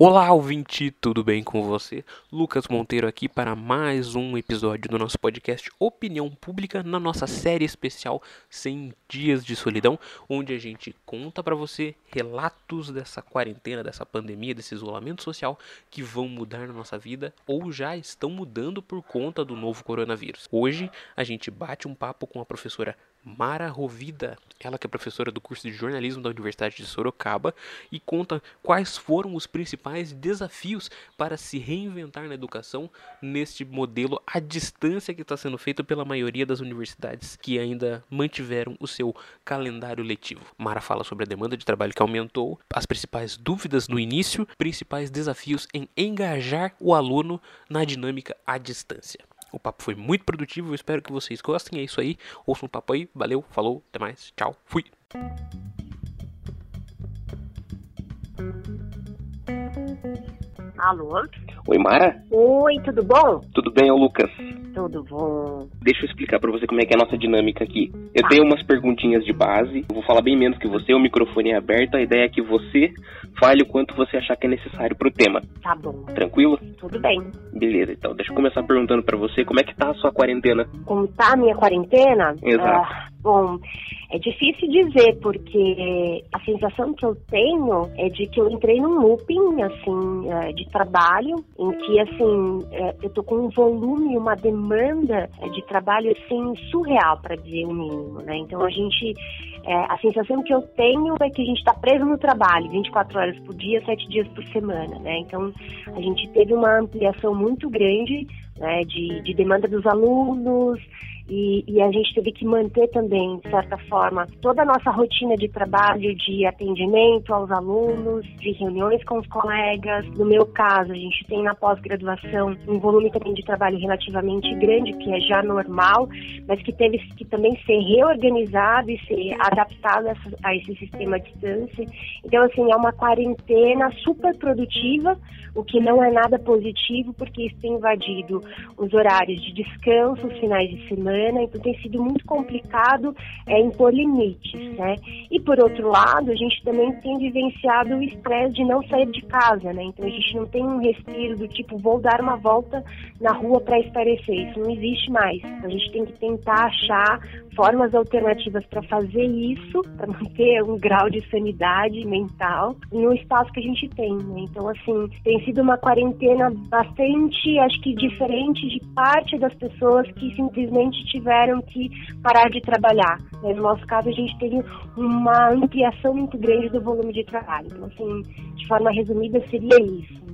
Olá, ouvinte, tudo bem com você? Lucas Monteiro aqui para mais um episódio do nosso podcast Opinião Pública na nossa série especial 100 Dias de Solidão, onde a gente conta para você relatos dessa quarentena, dessa pandemia, desse isolamento social que vão mudar na nossa vida ou já estão mudando por conta do novo coronavírus. Hoje a gente bate um papo com a professora Mara Rovida, ela que é professora do curso de jornalismo da Universidade de Sorocaba e conta quais foram os principais desafios para se reinventar na educação neste modelo à distância que está sendo feito pela maioria das universidades que ainda mantiveram o seu calendário letivo. Mara fala sobre a demanda de trabalho que aumentou, as principais dúvidas no início, principais desafios em engajar o aluno na dinâmica à distância. O papo foi muito produtivo, eu espero que vocês gostem. É isso aí. Ouçam o papo aí. Valeu, falou, até mais. Tchau, fui. Alô? Oi, Mara? Oi, tudo bom? Tudo bem, é o Lucas. Tudo bom. Deixa eu explicar para você como é que é a nossa dinâmica aqui. Eu tenho umas perguntinhas de base, eu vou falar bem menos que você, o microfone é aberto, a ideia é que você fale o quanto você achar que é necessário pro tema. Tá bom. Tranquilo? Tudo bem. Beleza, então deixa eu começar perguntando para você como é que tá a sua quarentena. Como tá a minha quarentena? Exato. Ah, bom, é difícil dizer, porque a sensação que eu tenho é de que eu entrei num looping, assim, é, de trabalho, em que, assim, é, eu tô com um volume, uma demanda é, de trabalho, assim, surreal, para dizer o mínimo, né? Então, a gente, a sensação que eu tenho é que a gente está preso no trabalho, 24 horas por dia, 7 dias por semana, né? Então, a gente teve uma ampliação muito grande, né, de, de demanda dos alunos, e, e, a gente teve que manter também, de certa forma, toda a nossa rotina de trabalho, de atendimento aos alunos, de reuniões com os colegas. No meu caso, a gente tem na pós-graduação um volume também de trabalho relativamente grande, que é já normal, mas que teve que também ser reorganizado e ser adaptado a, a esse sistema à distância. Então, assim, é uma quarentena super produtiva, o que não é nada positivo, porque isso tem invadido os horários de descanso, os finais de semana, então tem sido muito complicado é, impor limites, né? E por outro lado, a gente também tem vivenciado o estresse de não sair de casa, né? Então a gente não tem um respiro do tipo, vou dar uma volta na rua para esparecer, isso não existe mais. Então, a gente tem que tentar achar formas alternativas para fazer isso, para manter um grau de sanidade mental no espaço que a gente tem, né? Então, assim, tem sido uma quarentena bastante, acho que diferente de parte das pessoas que simplesmente tiveram que parar de trabalhar. Né? No nosso caso, a gente teve uma ampliação muito grande do volume de trabalho. Então, assim, de forma resumida, seria isso.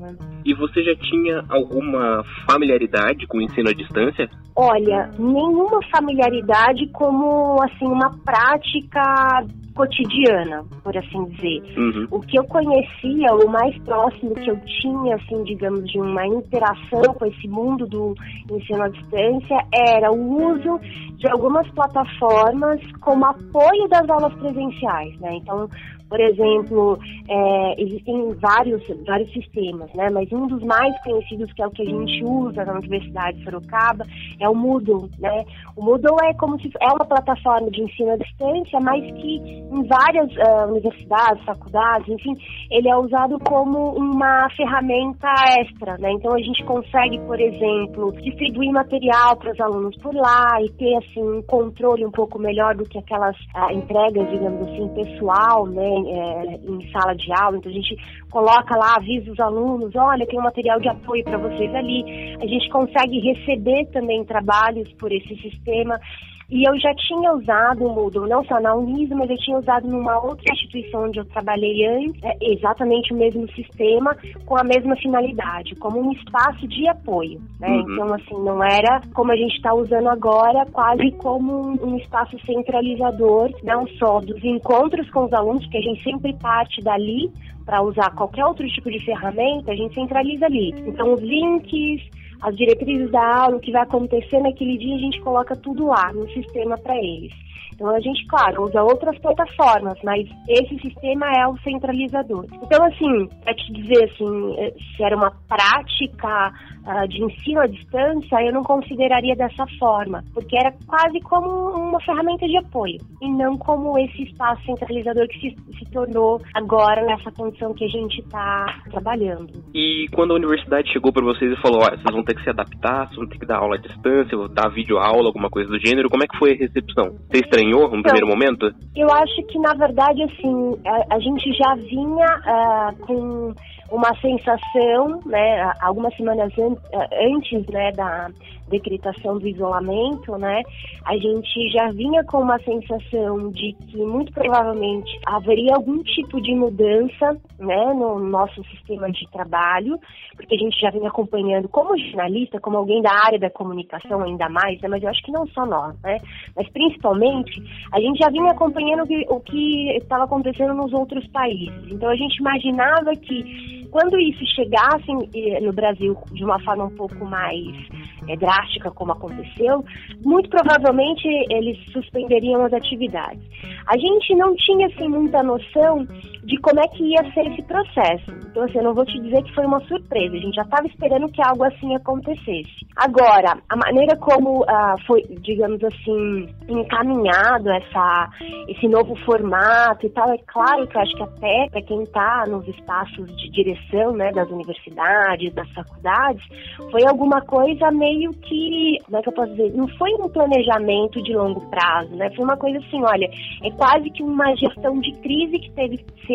E você já tinha alguma familiaridade com o ensino à distância? Olha, nenhuma familiaridade como assim uma prática cotidiana, por assim dizer. Uhum. O que eu conhecia, o mais próximo que eu tinha, assim, digamos, de uma interação com esse mundo do ensino à distância era o uso de algumas plataformas como apoio das aulas presenciais, né? Então, por exemplo, é, existem vários, vários sistemas, né? Mas um dos mais conhecidos, que é o que a gente usa na Universidade de Sorocaba, é o Moodle, né? O Moodle é como se é uma plataforma de ensino à distância, mas que em várias uh, universidades, faculdades, enfim, ele é usado como uma ferramenta extra, né? Então a gente consegue, por exemplo, distribuir material para os alunos por lá e ter assim um controle um pouco melhor do que aquelas uh, entregas, digamos assim, pessoal, né? É, em sala de aula, então a gente coloca lá, avisa os alunos, olha, tem um material de apoio para vocês ali. A gente consegue receber também trabalhos por esse sistema. E eu já tinha usado o Moodle, não só na Uniso, mas eu tinha usado numa outra instituição onde eu trabalhei antes, é exatamente o mesmo sistema, com a mesma finalidade, como um espaço de apoio. Né? Uhum. Então, assim, não era como a gente está usando agora, quase como um, espaço centralizador, não só dos encontros com os alunos, porque a gente sempre parte dali para usar qualquer outro tipo de ferramenta, a gente centraliza ali. Então, os links, as diretrizes da aula, o que vai acontecer naquele dia, a gente coloca tudo lá no sistema para eles. Então a gente, claro, usa outras plataformas, mas esse sistema é o centralizador. Então, assim, para te dizer assim, eh, se era uma prática uh, de ensino à distância, eu não consideraria dessa forma, porque era quase como uma ferramenta de apoio, e não como esse espaço centralizador que se, se tornou agora nessa condição que a gente está trabalhando. E quando a universidade chegou para vocês e falou, olha, vocês vão ter que se adaptar, vocês vão ter que dar aula à distância, dar vídeo aula, alguma coisa do gênero, como é que foi a recepção? Você estranhou no então, primeiro momento? Eu acho que, na verdade, assim, a, a gente já vinha uh, com uma sensação, né, algumas semanas an antes, né, da decretação do isolamento, né, a gente já vinha com uma sensação de que muito provavelmente haveria algum tipo de mudança, né, no nosso sistema de trabalho, porque a gente já vinha acompanhando como jornalista, como alguém da área da comunicação ainda mais, né, mas eu acho que não só nós, né, mas principalmente a gente já vinha acompanhando o que estava acontecendo nos outros países. Então a gente imaginava que quando isso chegasse no Brasil de uma forma um pouco mais é, drástica, como aconteceu, muito provavelmente eles suspenderiam as atividades. A gente não tinha assim muita noção de como é que ia ser esse processo. Então, assim, eu não vou te dizer que foi uma surpresa. A gente já estava esperando que algo assim acontecesse. Agora, a maneira como uh, foi, digamos assim, encaminhado essa, esse novo formato e tal, é claro que eu acho que até para quem está nos espaços de direção, né, das universidades, das faculdades, foi alguma coisa meio que, como é que eu posso dizer, não foi um planejamento de longo prazo, né? Foi uma coisa assim, olha, é quase que uma gestão de crise que teve que ser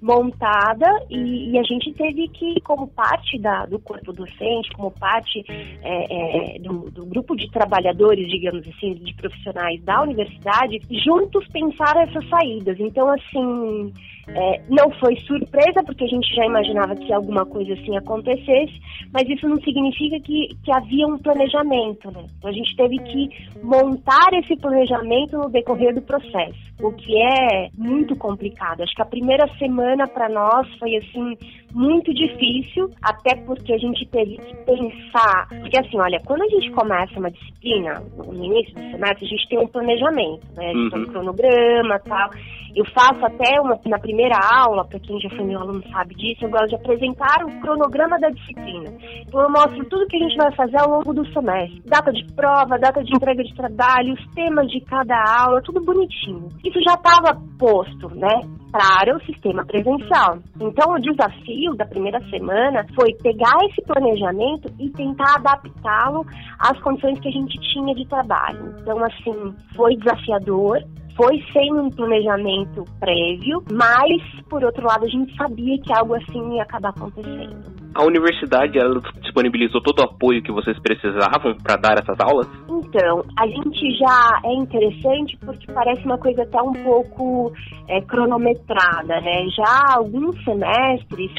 montada e, e a gente teve que, como parte da, do corpo docente, como parte é, é, do, do, grupo de trabalhadores, digamos assim, de profissionais da universidade, juntos pensar essas saídas. Então, assim, é, não foi surpresa, porque a gente já imaginava que alguma coisa assim acontecesse, mas isso não significa que, que havia um planejamento, né? Então a gente teve que montar esse planejamento no decorrer do processo, o que é muito complicado. Acho que a primeira semana para nós foi assim muito difícil, até porque a gente teve que pensar, porque assim, olha, quando a gente começa uma disciplina no início do semestre, a gente tem um planejamento, né? A gente uhum. tem um uhum. cronograma, tal. Eu faço até uma na primeira primeira aula, para quem já foi meu aluno sabe disso, eu gosto de apresentar o cronograma da disciplina. Então eu mostro tudo que a gente vai fazer ao longo do semestre. Data de prova, data de entrega de trabalho, os temas de cada aula, tudo bonitinho. Isso já estava posto, né? Para o sistema presencial. Então, o desafio da primeira semana foi pegar esse planejamento e tentar adaptá-lo às condições que a gente tinha de trabalho. Então, assim, foi desafiador, foi sem um planejamento prévio, mas, por outro lado, a gente sabia que algo assim ia acabar acontecendo. A universidade ela disponibilizou todo o apoio que vocês precisavam para dar essas aulas? Então, a gente já é interessante porque parece uma coisa até um pouco é, cronometrada, né? Já há alguns semestres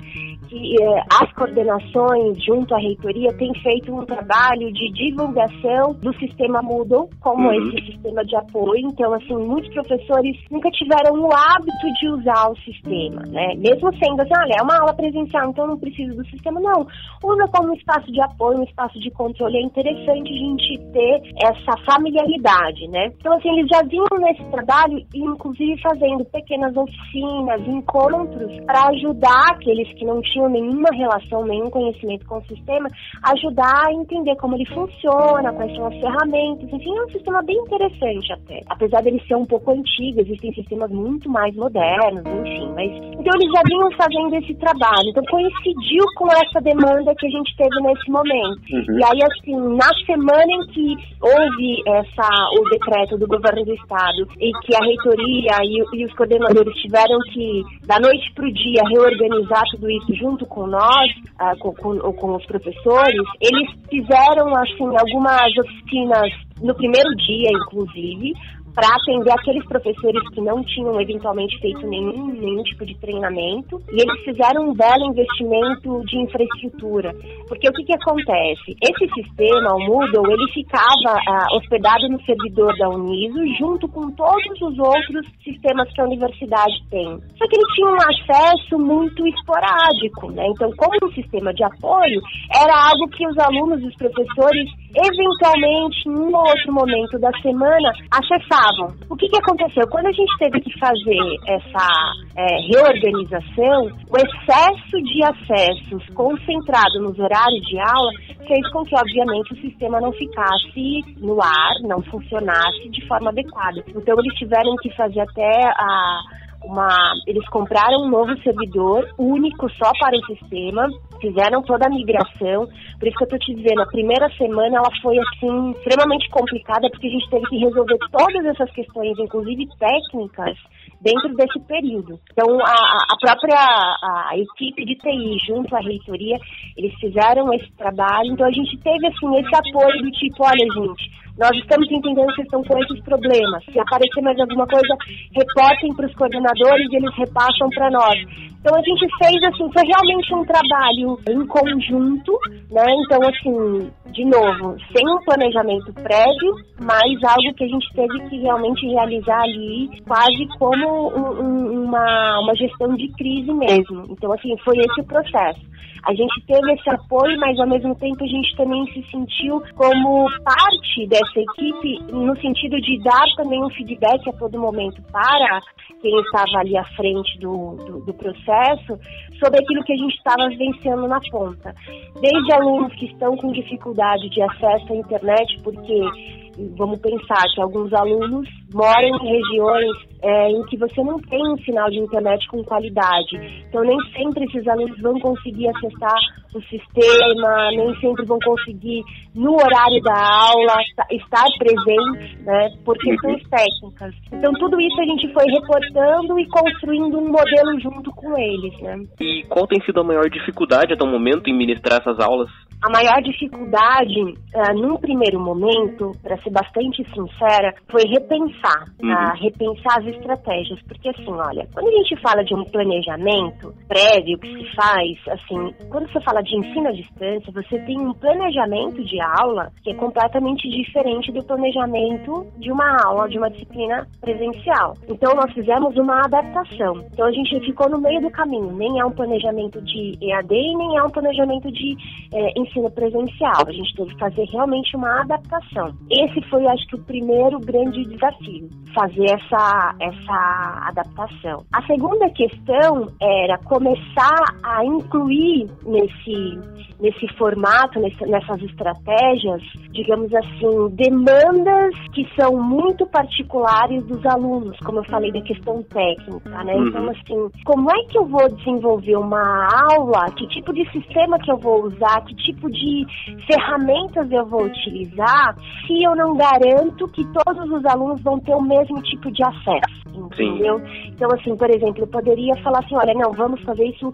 que é, as coordenações junto à reitoria têm feito um trabalho de divulgação do sistema Moodle como uhum. esse sistema de apoio. Então, assim, muitos professores nunca tiveram o hábito de usar o sistema, né? Mesmo sendo assim, olha, é uma aula presencial, então não preciso do sistema sistema, não. Usa como um espaço de apoio, um espaço de controle. É interessante a gente ter essa familiaridade, né? Então, assim, eles já vinham nesse trabalho, inclusive fazendo pequenas oficinas, encontros, para ajudar aqueles que não tinham nenhuma relação, nenhum conhecimento com o sistema, ajudar a entender como ele funciona, quais são as ferramentas. Enfim, é um sistema bem interessante até. Apesar dele ser um pouco antigo, existem sistemas muito mais modernos, enfim. Mas, então, eles já vinham fazendo esse trabalho. Então, coincidiu com essa demanda que a gente teve nesse momento. Uhum. E aí, assim, na semana em que houve essa, o decreto do governo do estado e que a reitoria e, e os coordenadores tiveram que, da noite para o dia, reorganizar tudo isso junto com nós, uh, com, com, com os professores, eles fizeram, assim, algumas oficinas no primeiro dia, inclusive, para atender aqueles professores que não tinham eventualmente feito nenhum, nenhum tipo de treinamento e eles fizeram um belo investimento de infraestrutura. Porque o que, que acontece? Esse sistema, o Moodle, ele ficava uh, hospedado no servidor da Uniso junto com todos os outros sistemas que a universidade tem. Só que ele tinha um acesso muito esporádico, né? Então, como um sistema de apoio, era algo que os alunos e os professores eventualmente, em um outro momento da semana, acessavam. O que, que aconteceu? Quando a gente teve que fazer essa é, reorganização, o excesso de acessos concentrado nos horários de aula fez com que, obviamente, o sistema não ficasse no ar, não funcionasse de forma adequada. Então, eles tiveram que fazer até a uma, eles compraram um novo servidor único só para o sistema, fizeram toda a migração. Por isso que eu estou te dizendo, a primeira semana ela foi assim extremamente complicada porque a gente teve que resolver todas essas questões, inclusive técnicas, dentro desse período. Então a, a própria a, equipe de TI junto à reitoria, eles fizeram esse trabalho. Então a gente teve assim esse apoio do tipo, olha gente, nós estamos entendendo que estão com esses problemas. Se aparecer mais alguma coisa, reportem para os coordenadores e eles repassam para nós. Então a gente fez assim, foi realmente um trabalho em conjunto, né? Então assim, de novo, sem um planejamento prévio, mas algo que a gente teve que realmente realizar ali, quase como um, um, uma, uma gestão de crise mesmo. Então assim, foi esse o processo. A gente teve esse apoio, mas ao mesmo tempo a gente também se sentiu como parte dessa equipe, no sentido de dar também um feedback a todo momento para quem estava ali à frente do, do, do processo, sobre aquilo que a gente estava vivenciando na ponta. Desde alunos que estão com dificuldade de acesso à internet, porque vamos pensar que alguns alunos moram em regiões é, em que você não tem um sinal de internet com qualidade. Então, nem sempre esses alunos vão conseguir acessar o sistema, nem sempre vão conseguir, no horário da aula, estar presentes, né, por questões técnicas. Então, tudo isso a gente foi reportando e construindo um modelo junto com eles. Né. E qual tem sido a maior dificuldade até o momento em ministrar essas aulas? A maior dificuldade, uh, num primeiro momento, para ser bastante sincera, foi repensar, uhum. uh, repensar as estratégias. Porque assim, olha, quando a gente fala de um planejamento prévio que se faz, assim, quando você fala de ensino à distância, você tem um planejamento de aula que é completamente diferente do planejamento de uma aula, de uma disciplina presencial. Então nós fizemos uma adaptação. Então a gente ficou no meio do caminho. Nem é um planejamento de EAD, nem é um planejamento de eh, ensino presencial. A gente teve que fazer realmente uma adaptação. Esse foi, acho que, o primeiro grande desafio, fazer essa, essa adaptação. A segunda questão era começar a incluir nesse, nesse formato, nesse, nessas estratégias, digamos assim, demandas que são muito particulares dos alunos, como eu falei da questão técnica, né? Uhum. Então, assim, como é que eu vou desenvolver uma aula? Que tipo de sistema que eu vou usar? Que tipo tipo de ferramentas eu vou utilizar se eu não garanto que todos os alunos vão ter o mesmo tipo de acesso, entendeu? Sim. Então, assim, por exemplo, eu poderia falar assim, olha, não, vamos fazer isso,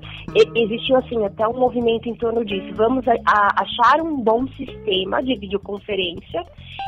existiu assim até um movimento em torno disso, vamos a, a achar um bom sistema de videoconferência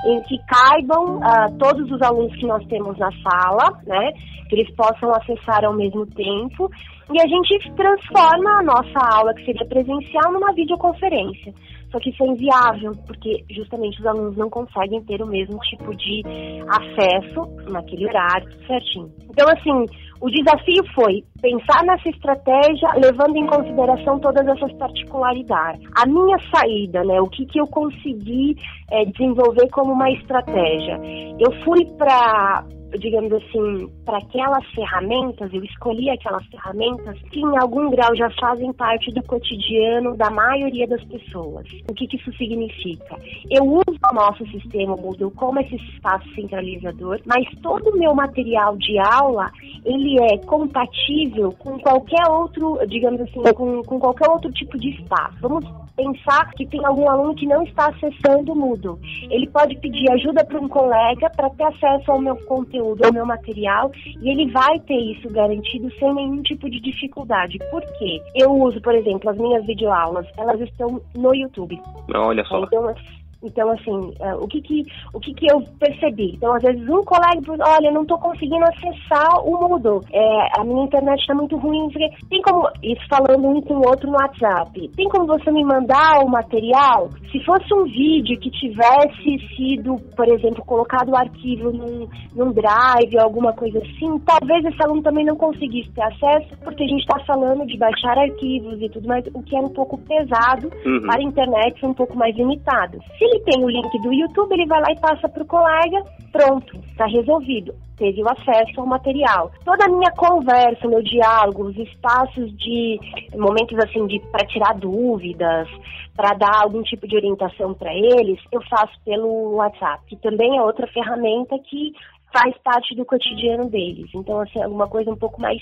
em que caibam uh, todos os alunos que nós temos na sala, né, que eles possam acessar ao mesmo tempo e a gente transforma a nossa aula, que seria presencial, numa videoconferência. Só que isso é inviável, porque justamente os alunos não conseguem ter o mesmo tipo de acesso naquele horário, certinho. Então, assim, o desafio foi pensar nessa estratégia levando em consideração todas essas particularidades. A minha saída, né, o que, que eu consegui é, desenvolver como uma estratégia? Eu fui para digamos assim, para aquelas ferramentas, eu escolhi aquelas ferramentas que em algum grau já fazem parte do cotidiano da maioria das pessoas. O que, que isso significa? Eu o nosso sistema Moodle como esse espaço centralizador, mas todo o meu material de aula, ele é compatível com qualquer outro, digamos assim, com, com qualquer outro tipo de espaço. Vamos pensar que tem algum aluno que não está acessando o Moodle. Ele pode pedir ajuda para um colega para ter acesso ao meu conteúdo, ao meu material, e ele vai ter isso garantido sem nenhum tipo de dificuldade. Por quê? Eu uso, por exemplo, as minhas videoaulas, elas estão no YouTube. Olha só. Então, Então, assim, uh, o, que, que, o que, que eu percebi? Então, às vezes, um colega, olha, não estou conseguindo acessar o Moodle, é, a minha internet está muito ruim. Tem como, isso falando um com o outro no WhatsApp, tem como você me mandar o material? Se fosse um vídeo que tivesse sido, por exemplo, colocado o arquivo num, num drive, alguma coisa assim, talvez esse aluno também não conseguisse ter acesso, porque a gente está falando de baixar arquivos e tudo mais, o que é um pouco pesado uhum. para a internet, um pouco mais limitado. Se ele tem o link do YouTube, ele vai lá e passa para o colega, pronto, está resolvido. Teve o acesso ao material. Toda a minha conversa, meu diálogo, os espaços de momentos assim de para tirar dúvidas, para dar algum tipo de orientação para eles, eu faço pelo WhatsApp, que também é outra ferramenta que faz parte do cotidiano deles. Então, assim, é uma coisa um pouco mais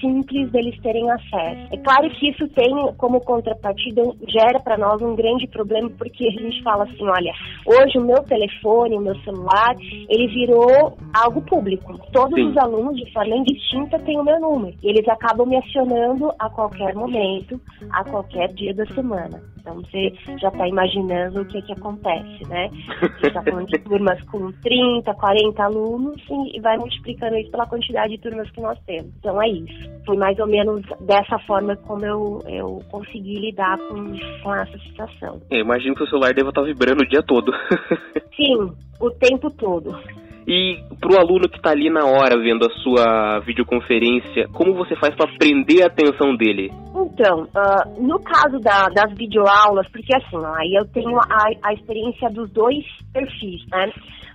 simples deles terem acesso. É claro que isso tem como contrapartida, gera para nós um grande problema, porque a gente fala assim, olha, hoje o meu telefone, o meu celular, ele virou algo público. Todos Sim. os alunos, de forma indistinta, têm o meu número. E eles acabam me acionando a qualquer momento, a qualquer dia da semana. Então, você já está imaginando o que, que acontece, né? Você está falando de turmas com 30, 40 alunos, alunos e vai multiplicando isso pela quantidade de turmas que nós temos. Então é isso. Foi mais ou menos dessa forma como eu, eu consegui lidar com, com essa situação. Eu imagino que o celular deva estar vibrando o dia todo. Sim, o tempo todo. E para o aluno que está ali na hora vendo a sua videoconferência, como você faz para prender a atenção dele? Então, uh, no caso da, das videoaulas, porque assim, aí eu tenho a, a experiência dos dois perfis, né?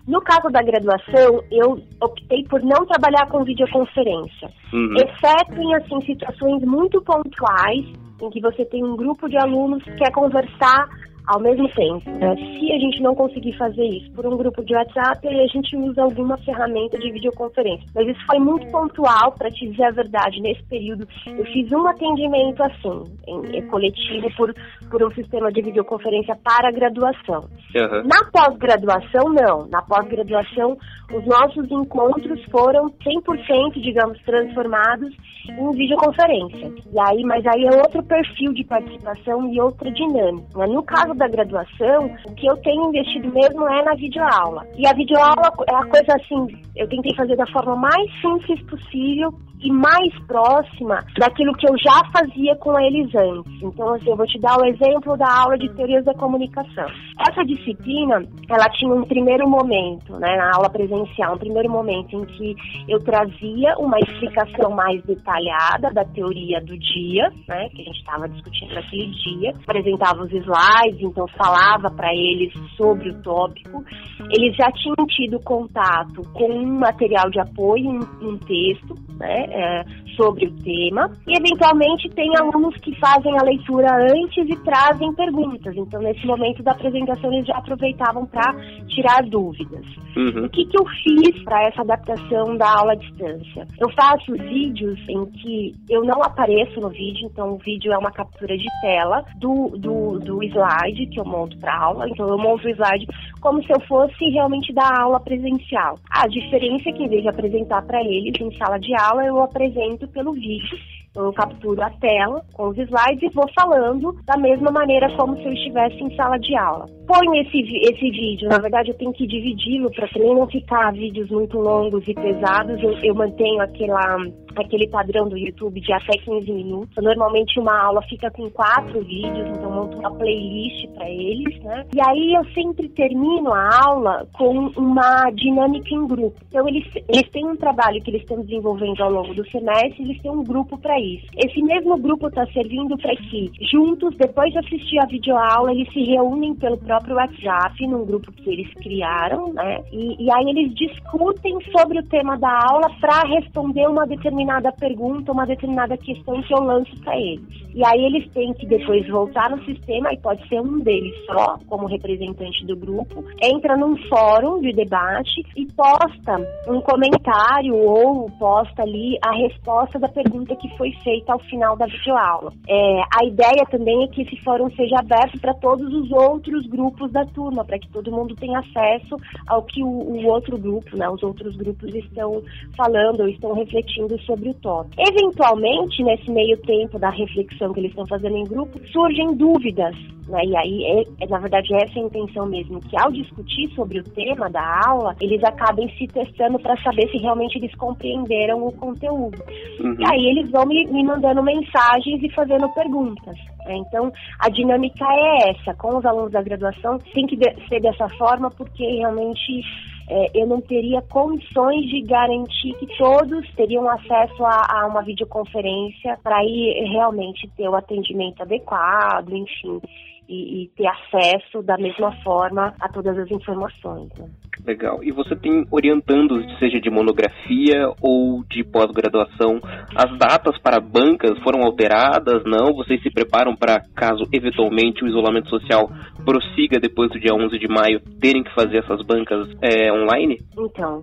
No caso da graduação, eu optei por não trabalhar com videoconferência, uhum. exceto em assim situações muito pontuais em que você tem um grupo de alunos que quer conversar ao mesmo tempo. Né? Se a gente não conseguir fazer isso por um grupo de WhatsApp, aí a gente usa alguma ferramenta de videoconferência. Mas isso foi muito pontual, para te dizer a verdade. Nesse período, eu fiz um atendimento assim, em, em coletivo, por, por um sistema de videoconferência para graduação. Uhum. Na pós-graduação, não. Na pós-graduação, os nossos encontros foram 100%, digamos, transformados em videoconferência. E aí, mas aí é outro perfil de participação e outra dinâmica. No caso da graduação, o que eu tenho investido mesmo é na videoaula. E a videoaula é a coisa assim, eu tentei fazer da forma mais simples possível e mais próxima daquilo que eu já fazia com eles antes. Então, assim, eu vou te dar o exemplo da aula de teorias da comunicação. Essa disciplina, ela tinha um primeiro momento, né, na aula presencial, um primeiro momento em que eu trazia uma explicação mais detalhada da teoria do dia, né, que a gente estava discutindo naquele dia, apresentava os slides, então falava para eles sobre o tópico. Eles já tinham tido contato com um material de apoio, um, um texto, né, é, sobre o tema. E, eventualmente, tem alunos que fazem a leitura antes e trazem perguntas. Então, nesse momento da apresentação, eles já aproveitavam para tirar dúvidas. Uhum. O que, que eu fiz para essa adaptação da aula à distância? Eu faço vídeos em que eu não apareço no vídeo, então o vídeo é uma captura de tela do, do, do slide que eu monto para aula. Então, eu monto o slide como se eu fosse realmente dar aula presencial. A diferença é que, em vez de apresentar para eles em sala de aula, eu apresento pelo vídeo. Eu capturo a tela com os slides e vou falando da mesma maneira como se eu estivesse em sala de aula. Ponho esse, esse vídeo, na verdade eu tenho que dividi-lo para também não ficar vídeos muito longos e pesados. Eu, eu mantenho aquela, aquele padrão do YouTube de até 15 minutos. Normalmente uma aula fica com quatro vídeos, então monto uma playlist para eles, né? E aí eu sempre termino a aula com uma dinâmica em grupo. Então eles, eles têm um trabalho que eles estão desenvolvendo ao longo do semestre, eles têm um grupo para isso. Esse mesmo grupo está servindo para que, juntos, depois de assistir a videoaula, eles se reúnem pelo próprio WhatsApp, num grupo que eles criaram, né? E, e aí eles discutem sobre o tema da aula para responder uma determinada pergunta, uma determinada questão que eu lanço para eles. E aí eles têm que depois voltar no sistema, e pode ser um deles só, como representante do grupo, entra num fórum de debate e posta um comentário ou posta ali a resposta da pergunta que foi feita ao final da videoaula. É, a ideia também é que esse fórum seja aberto para todos os outros grupos da turma, para que todo mundo tenha acesso ao que o, o, outro grupo, né, os outros grupos estão falando ou estão refletindo sobre o tópico. Eventualmente, nesse meio tempo da reflexão que eles estão fazendo em grupo, surgem dúvidas Né? E aí, é, é, na verdade, essa é a intenção mesmo, que ao discutir sobre o tema da aula, eles acabem se testando para saber se realmente eles compreenderam o conteúdo. Uhum. E aí eles vão me, me mandando mensagens e fazendo perguntas. Né? Então, a dinâmica é essa. Com os alunos da graduação, tem que ser dessa forma, porque realmente é, eu não teria condições de garantir que todos teriam acesso a, a uma videoconferência para ir realmente ter o atendimento adequado, enfim, e, e, ter acesso da mesma forma a todas as informações. Né? Legal. E você tem orientandos, seja de monografia ou de pós-graduação, as datas para bancas foram alteradas? Não? Vocês se preparam para, caso eventualmente o isolamento social prossiga depois do dia 11 de maio, terem que fazer essas bancas é, online? Então,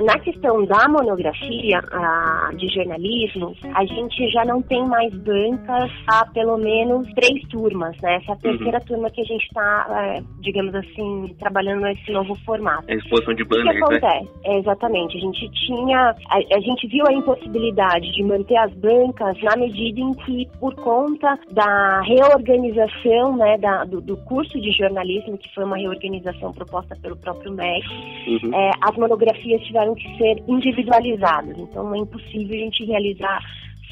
na questão da monografia de jornalismo, a gente já não tem mais bancas há pelo menos três turmas, né? Essa é a terceira uhum. turma que a gente está, é, digamos assim, trabalhando nesse novo formato. É exposição de banners, o que né? acontece? né? É, exatamente. A gente tinha, a, a, gente viu a impossibilidade de manter as bancas na medida em que, por conta da reorganização, né, da, do, do curso de jornalismo, que foi uma reorganização proposta pelo próprio MEC, uhum. é, as monografias tiveram que ser individualizadas. Então, é impossível a gente realizar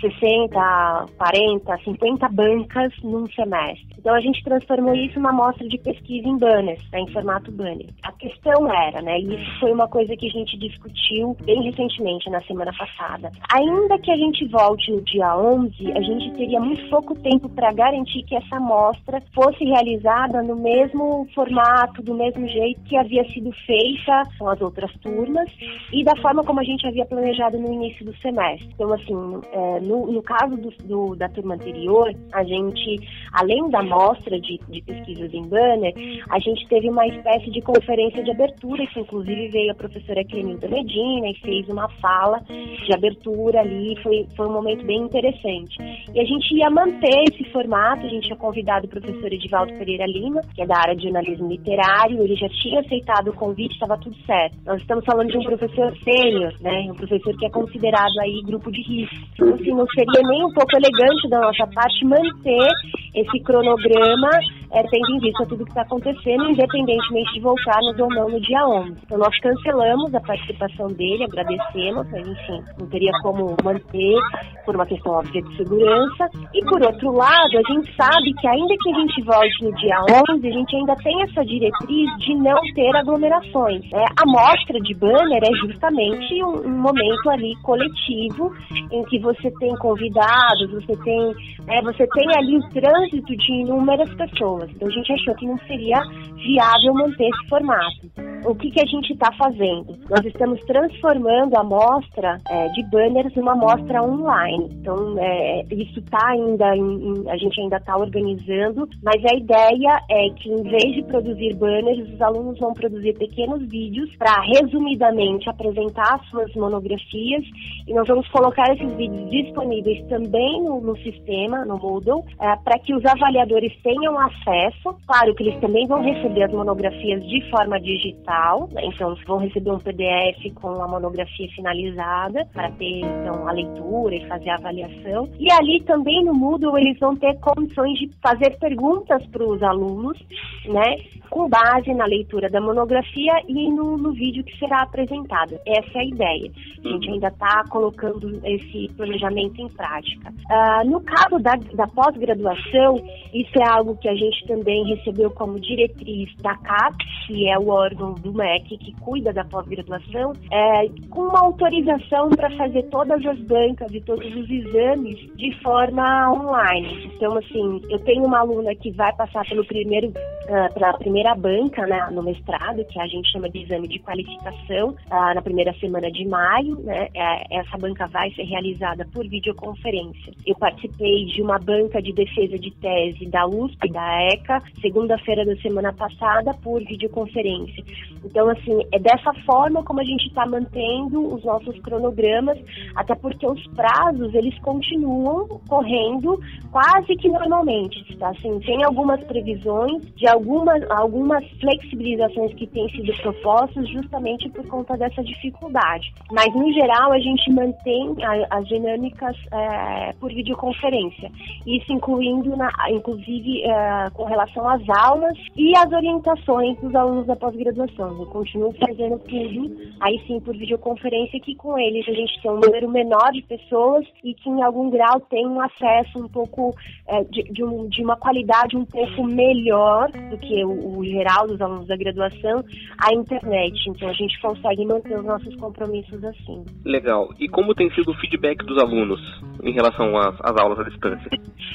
60, 40, 50 bancas num semestre. Então a gente transformou isso numa amostra de pesquisa em banners, né, em formato banner. A questão era, né, e isso foi uma coisa que a gente discutiu bem recentemente, na semana passada. Ainda que a gente volte no dia 11, a gente teria muito pouco tempo para garantir que essa amostra fosse realizada no mesmo formato, do mesmo jeito que havia sido feita com as outras turmas e da forma como a gente havia planejado no início do semestre. Então, assim, é, no, no caso do, do, da turma anterior, a gente, além da mostra de, de pesquisas em banner, a gente teve uma espécie de conferência de abertura, que inclusive veio a professora Clemilda Medina e fez uma fala de abertura ali, foi, foi um momento bem interessante. E a gente ia manter esse formato, a gente tinha convidado o professor Edivaldo Pereira Lima, que é da área de jornalismo literário, ele já tinha aceitado o convite, estava tudo certo. Nós estamos falando de um professor sênior, né, um professor que é considerado aí grupo de risco. Então, assim, não seria nem um pouco elegante da nossa parte manter esse cronograma é, tendo em vista tudo que está acontecendo, independentemente de voltarmos ou não no dia 11. Então, nós cancelamos a participação dele, agradecemos, mas enfim, não teria como manter por uma questão óbvia de segurança. E, por outro lado, a gente sabe que, ainda que a gente volte no dia 11, a gente ainda tem essa diretriz de não ter aglomerações. Né? A mostra de banner é justamente um, um momento ali coletivo em que você tem convidados, você tem, né, você tem ali o trânsito de inúmeras pessoas. Então a gente achou que não seria viável manter esse formato. O que, que a gente está fazendo? Nós estamos transformando a amostra é, de banners numa amostra online. Então é, isso está ainda, em, em, a gente ainda está organizando, mas a ideia é que em vez de produzir banners, os alunos vão produzir pequenos vídeos para resumidamente apresentar as suas monografias e nós vamos colocar esses vídeos disponíveis também no, no sistema, no Moodle, é, para que os avaliadores tenham acesso. Claro que eles também vão receber as monografias de forma digital, né? então vão receber um PDF com a monografia finalizada para ter então a leitura e fazer a avaliação. E ali também no Moodle eles vão ter condições de fazer perguntas para os alunos, né, com base na leitura da monografia e no, no vídeo que será apresentado. Essa é a ideia. A gente ainda está colocando esse planejamento em prática. Uh, no caso da, da pós-graduação, isso é algo que a gente também recebeu como diretriz da CAP, que é o órgão do MEC que cuida da pós-graduação, é, com uma autorização para fazer todas as bancas e todos os exames de forma online. Então, assim, eu tenho uma aluna que vai passar pelo primeiro, uh, pela primeira banca né, no mestrado, que a gente chama de exame de qualificação, uh, na primeira semana de maio. Né, é, essa banca vai ser realizada por videoconferência. Eu participei de uma banca de defesa de tese da USP, da ECA, segunda-feira da semana passada, por videoconferência. Então, assim, é dessa forma como a gente está mantendo os nossos cronogramas, até porque os prazos, eles continuam correndo quase que normalmente, tá? Assim, tem algumas previsões de algumas, algumas flexibilizações que têm sido propostas justamente por conta dessa dificuldade. Mas, no geral, a gente mantém a, as dinâmicas é, por videoconferência. Isso incluindo, na, inclusive, é, com relação às aulas e às orientações dos alunos da pós-graduação. Eu continuo fazendo tudo, aí sim, por videoconferência, que com eles a gente tem um número menor de pessoas e que, em algum grau, tem um acesso um pouco é, de, de, um, de, uma qualidade um pouco melhor do que o, o, geral dos alunos da graduação à internet. Então a gente consegue manter os nossos compromissos assim. Legal. E como tem sido o feedback dos alunos em relação às, às aulas à distância?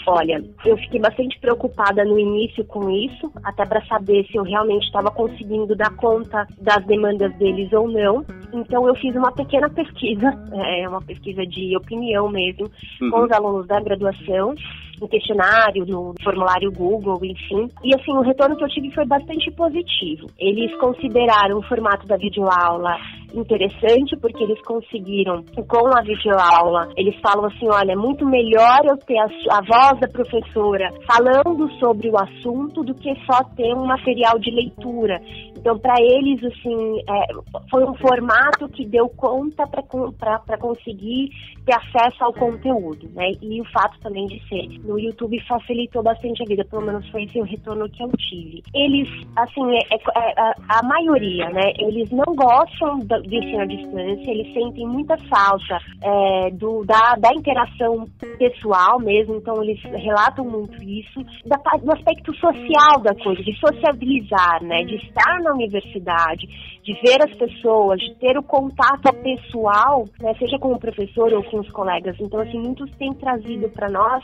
Olha, eu fiquei bastante preocupada no início com isso, até para saber se eu realmente estava conseguindo dar conta das demandas deles ou não. Então eu fiz uma pequena pesquisa, é uma pesquisa de opinião mesmo, uhum. com os alunos da graduação no questionário, no formulário Google, enfim. E assim, o retorno que eu tive foi bastante positivo. Eles consideraram o formato da videoaula interessante porque eles conseguiram, com a videoaula, eles falam assim, olha, é muito melhor eu ter a, a voz da professora falando sobre o assunto do que só ter um material de leitura. Então, para eles, assim, é, foi um formato que deu conta para conseguir ter acesso ao conteúdo, né? E o fato também de ser no YouTube facilitou bastante a vida, pelo menos foi esse o retorno que eu tive. Eles, assim, é, é, é a, maioria, né? Eles não gostam do ensino à distância, eles sentem muita falta é, do, da, da interação pessoal mesmo, então eles relatam muito isso, da, do aspecto social da coisa, de sociabilizar, né? De estar na universidade, de ver as pessoas, de ter o contato pessoal, né, seja com o professor ou com os colegas. Então, assim, muitos têm trazido para nós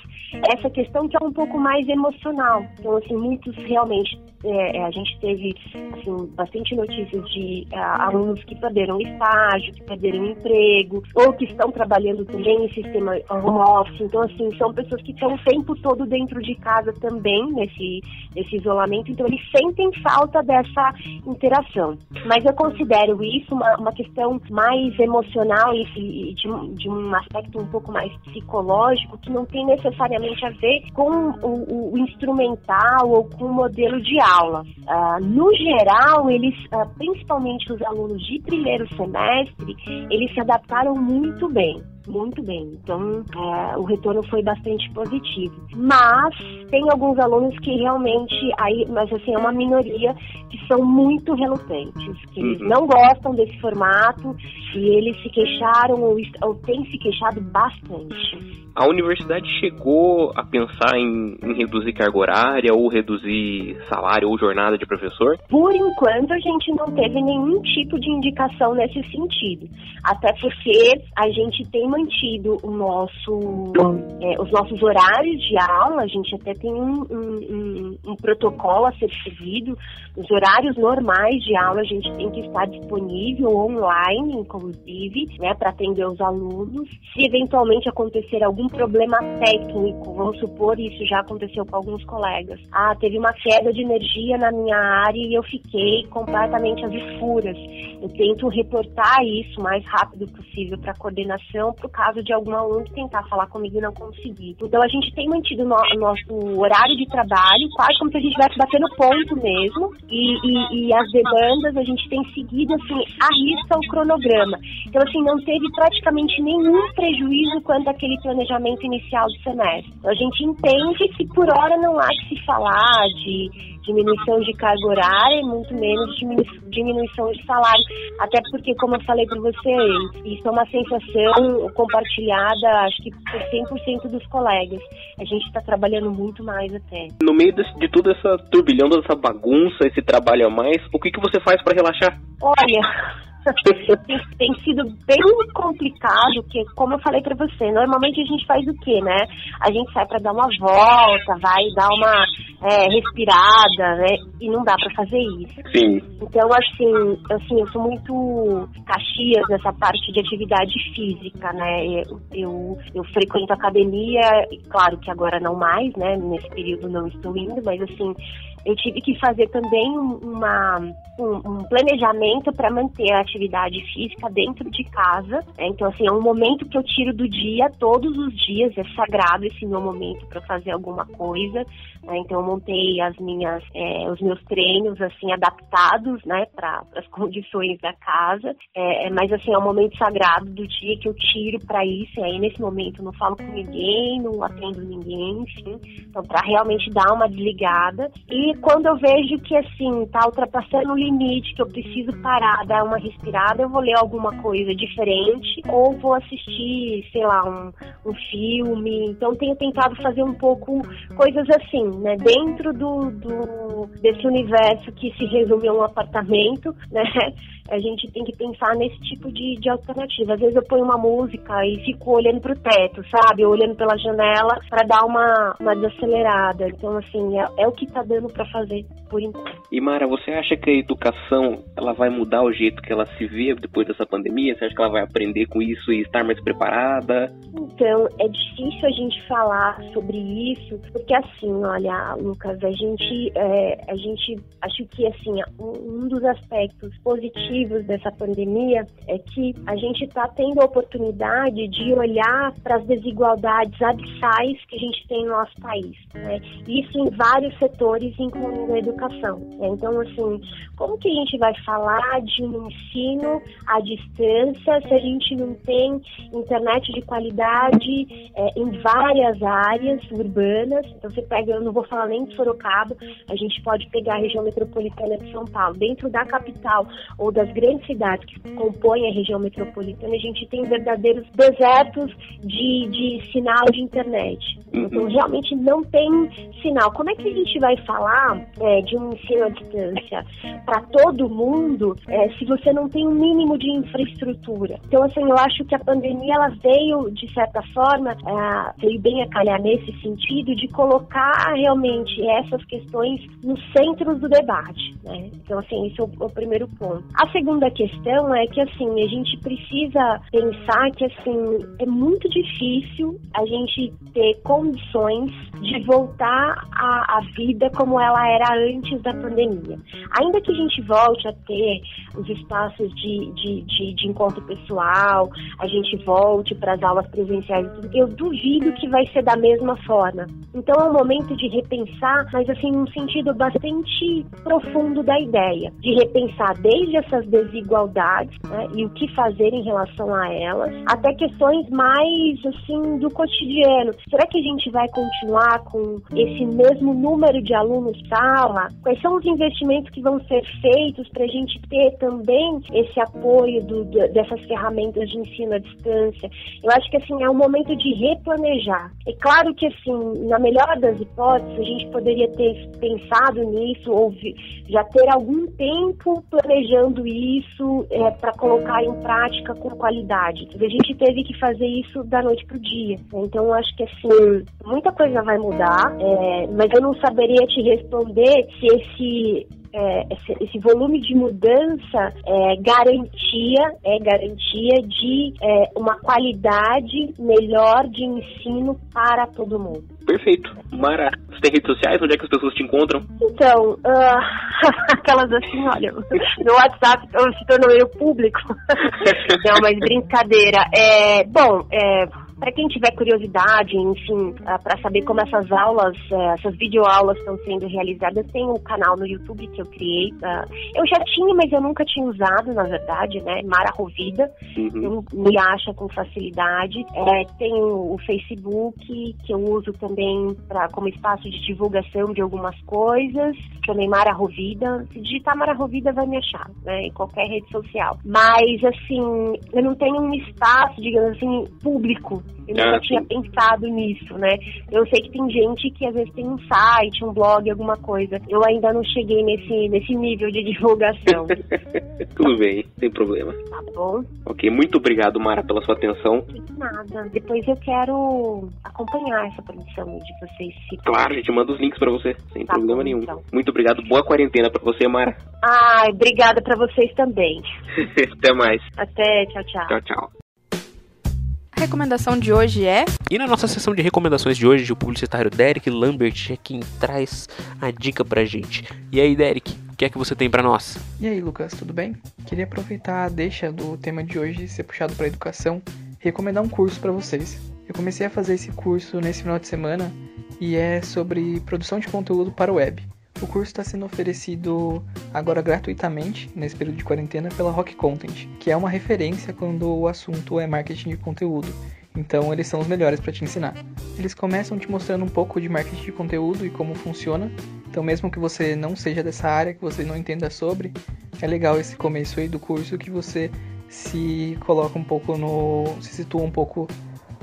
essa questão que é um pouco mais emocional. Então, assim, muitos realmente é, é, a gente teve assim, bastante notícias de é, alunos que perderam estágio, que perderam emprego, ou que estão trabalhando também em sistema home office. Então, assim, são pessoas que estão o tempo todo dentro de casa também, nesse, nesse isolamento, então eles sentem falta dessa interação. Mas eu considero isso uma, uma questão mais emocional e, de, de, um aspecto um pouco mais psicológico, que não tem necessariamente a ver com o, o instrumental ou com o modelo de aula. Uh, no geral, eles, uh, principalmente os alunos de primeiro semestre, eles se adaptaram muito bem muito bem. Então, é, o retorno foi bastante positivo. Mas tem alguns alunos que realmente, aí, mas assim, é uma minoria que são muito relutentes, que eles uhum. não gostam desse formato e eles se queixaram ou, ou têm se queixado bastante. A universidade chegou a pensar em, em, reduzir carga horária ou reduzir salário ou jornada de professor? Por enquanto, a gente não teve nenhum tipo de indicação nesse sentido. Até porque a gente tem mantido o nosso, é, os nossos horários de aula, a gente até tem um, um, um, um protocolo a ser seguido. Os horários normais de aula, a gente tem que estar disponível online, inclusive, né, para atender os alunos. Se eventualmente acontecer algum problema técnico, vamos supor, isso já aconteceu com alguns colegas. Ah, teve uma queda de energia na minha área e eu fiquei completamente às escuras. Eu tento reportar isso o mais rápido possível para a coordenação, o caso de algum aluno tentar falar comigo e não conseguir. Então a gente tem mantido no, nosso horário de trabalho, quase como se a gente estivesse batendo ponto mesmo, e, e, e, as demandas a gente tem seguido assim, a risca o cronograma. Então assim, não teve praticamente nenhum prejuízo quanto àquele planejamento inicial do semestre. Então, a gente entende que por hora não há que se falar de diminuição de carga horária e muito menos diminuição de salário. Até porque, como eu falei para vocês, isso é uma sensação compartilhada, acho que por 100% dos colegas. A gente está trabalhando muito mais até. No meio de, toda essa turbilhão, toda essa bagunça, esse trabalho a mais, o que, que você faz para relaxar? Olha, tem sido bem complicado, porque, como eu falei para você, normalmente a gente faz o quê, né? A gente sai para dar uma volta, vai dar uma é, respirada, né? E não dá para fazer isso. Sim. Então, assim, assim, eu sou muito caxias nessa parte de atividade física, né? Eu, eu, eu frequento academia, claro que agora não mais, né? Nesse período não estou indo, mas assim, eu tive que fazer também uma, um, um planejamento para manter a atividade atividade física dentro de casa. Né? Então, assim, é um momento que eu tiro do dia, todos os dias, é sagrado esse meu momento para fazer alguma coisa. Né? Então, eu montei as minhas, é, os meus treinos, assim, adaptados, né, para as condições da casa. É, mas, assim, é um momento sagrado do dia que eu tiro para isso. E aí, nesse momento, eu não falo com ninguém, não atendo ninguém, enfim. Então, para realmente dar uma desligada. E quando eu vejo que, assim, tá ultrapassando o limite, que eu preciso parar, dar uma respirada, eu vou ler alguma coisa diferente ou vou assistir, sei lá, um, um filme. Então, tenho tentado fazer um pouco coisas assim, né? Dentro do, do desse universo que se resume a um apartamento, né? A gente tem que pensar nesse tipo de, de alternativa. Às vezes eu ponho uma música e fico olhando pro teto, sabe? Olhando pela janela para dar uma, uma desacelerada. Então, assim, é, é o que tá dando para fazer por enquanto. E Mara, você acha que a educação ela vai mudar o jeito que ela se vê depois dessa pandemia? Você acha que ela vai aprender com isso e estar mais preparada? Então, é difícil a gente falar sobre isso, porque assim, olha, Lucas, a gente, é, a gente, acho que assim, um dos aspectos positivos dessa pandemia é que a gente está tendo a oportunidade de olhar para as desigualdades abissais que a gente tem no nosso país, né? Isso em vários setores, incluindo a educação. Né? Então, assim, como que a gente vai falar de um ensino à distância se a gente não tem internet de qualidade é, em várias áreas urbanas? Então, você pega, eu não vou falar nem de Sorocaba, a gente pode pegar a região metropolitana de São Paulo. Dentro da capital ou das grandes cidades que compõem a região metropolitana, a gente tem verdadeiros desertos de, de sinal de internet. Então, uhum. realmente não tem sinal. Como é que a gente vai falar é, de um ensino à distância para todo mundo é, se você não tem um mínimo de infraestrutura? Então, assim, eu acho que a pandemia ela veio, de certa forma, é, veio bem a calhar nesse sentido de colocar realmente essas questões no centro do debate. Né? Então, assim, esse é o, o primeiro ponto. A segunda questão é que, assim, a gente precisa pensar que, assim, é muito difícil a gente ter condições de voltar à, à vida como ela era antes da pandemia. Ainda que a gente volte a ter os espaços de, de, de, de encontro pessoal, a gente volte para as aulas presenciais, eu duvido que vai ser da mesma forma. Então é um momento de repensar, mas assim, num sentido bastante profundo da ideia, de repensar desde essas desigualdades né, e o que fazer em relação a elas, até questões mais assim do cotidiano. Será que a gente vai continuar com esse mesmo número de alunos sala? Quais são os investimentos que vão ser feitos para a gente ter também esse apoio do, dessas ferramentas de ensino à distância? Eu acho que assim é um momento de replanejar. É claro que assim, na melhor das hipóteses, a gente poderia ter pensado nisso ou já ter algum tempo planejando isso é, para colocar em prática com qualidade. A gente teve que fazer isso da noite para o dia. Então, acho que assim, muita coisa vai mudar, é, mas eu não saberia te responder se esse é, esse, esse, volume de mudança é garantia, é garantia de é, uma qualidade melhor de ensino para todo mundo. Perfeito. Mara, você tem redes sociais? Onde é que as pessoas te encontram? Então, uh, aquelas assim, olha, no WhatsApp se tornou meio público. Não, mas brincadeira. É, bom, é, para quem tiver curiosidade, enfim, ah, para saber como essas aulas, eh, essas videoaulas estão sendo realizadas, tem um canal no YouTube que eu criei. Ah, eu já tinha, mas eu nunca tinha usado, na verdade, né? Mara Rovida, uhum. me acha com facilidade. É, tem o Facebook, que eu uso também pra, como espaço de divulgação de algumas coisas, também Mara Rovida. Se digitar Mara Rovida vai me achar, né? Em qualquer rede social. Mas, assim, eu não tenho um espaço, digamos assim, público eu nunca ah, tinha pensado nisso, né? Eu sei que tem gente que às vezes tem um site, um blog, alguma coisa. Eu ainda não cheguei nesse, nesse nível de divulgação. Tudo bem, sem problema. Tá bom. Ok, muito obrigado, Mara, pela sua atenção. De nada. Depois eu quero acompanhar essa produção de vocês. Se claro, a gente manda os links pra você, sem tá problema bom, nenhum. Então. Muito obrigado. Boa quarentena pra você, Mara. Ai, obrigada pra vocês também. Até mais. Até, tchau, tchau. Tchau, tchau. A recomendação de hoje é. E na nossa sessão de recomendações de hoje, o publicitário Derek Lambert é quem traz a dica pra gente. E aí, Derek, o que é que você tem para nós? E aí, Lucas, tudo bem? Queria aproveitar a deixa do tema de hoje ser puxado para educação e recomendar um curso para vocês. Eu comecei a fazer esse curso nesse final de semana e é sobre produção de conteúdo para o web. O curso está sendo oferecido agora gratuitamente, nesse período de quarentena, pela Rock Content, que é uma referência quando o assunto é marketing de conteúdo. Então, eles são os melhores para te ensinar. Eles começam te mostrando um pouco de marketing de conteúdo e como funciona. Então, mesmo que você não seja dessa área, que você não entenda sobre, é legal esse começo aí do curso que você se coloca um pouco no. se situa um pouco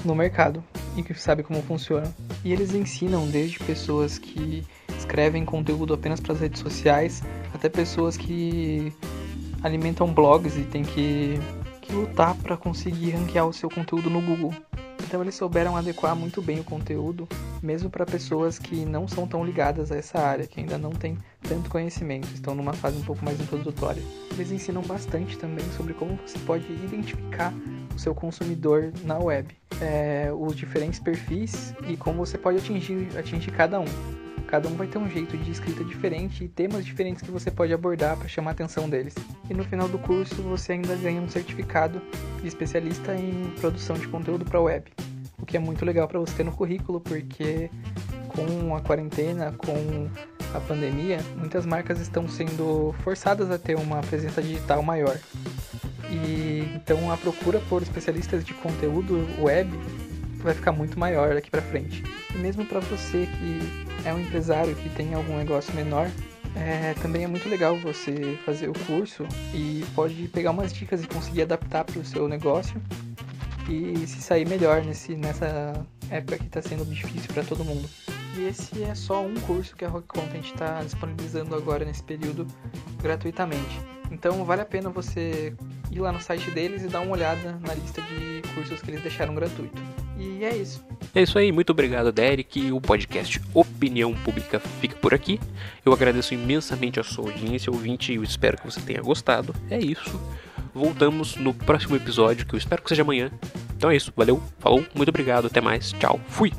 no mercado e que sabe como funciona. E eles ensinam desde pessoas que escrevem conteúdo apenas para as redes sociais, até pessoas que alimentam blogs e tem que, que lutar para conseguir ranquear o seu conteúdo no Google. Então eles souberam adequar muito bem o conteúdo, mesmo para pessoas que não são tão ligadas a essa área, que ainda não têm tanto conhecimento, estão numa fase um pouco mais introdutória. Eles ensinam bastante também sobre como você pode identificar o seu consumidor na web, é, os diferentes perfis e como você pode atingir, atingir cada um. Cada um vai ter um jeito de escrita diferente e temas diferentes que você pode abordar para chamar a atenção deles. E no final do curso você ainda ganha um certificado de especialista em produção de conteúdo para web, o que é muito legal para você ter no currículo, porque com a quarentena, com a pandemia, muitas marcas estão sendo forçadas a ter uma presença digital maior. E então a procura por especialistas de conteúdo web vai ficar muito maior daqui para frente. E mesmo para você que é um empresário que tem algum negócio menor, é, também é muito legal você fazer o curso e pode pegar umas dicas e conseguir adaptar para o seu negócio e se sair melhor nesse, nessa época que está sendo difícil para todo mundo. E esse é só um curso que a Rock Content está disponibilizando agora nesse período gratuitamente. Então vale a pena você ir lá no site deles e dar uma olhada na lista de cursos que eles deixaram gratuito. E é isso. É isso aí, muito obrigado, Derek. O podcast Opinião Pública fica por aqui. Eu agradeço imensamente a sua audiência, ouvinte, e eu espero que você tenha gostado. É isso. Voltamos no próximo episódio, que eu espero que seja amanhã. Então é isso, valeu, falou, muito obrigado, até mais, tchau, fui!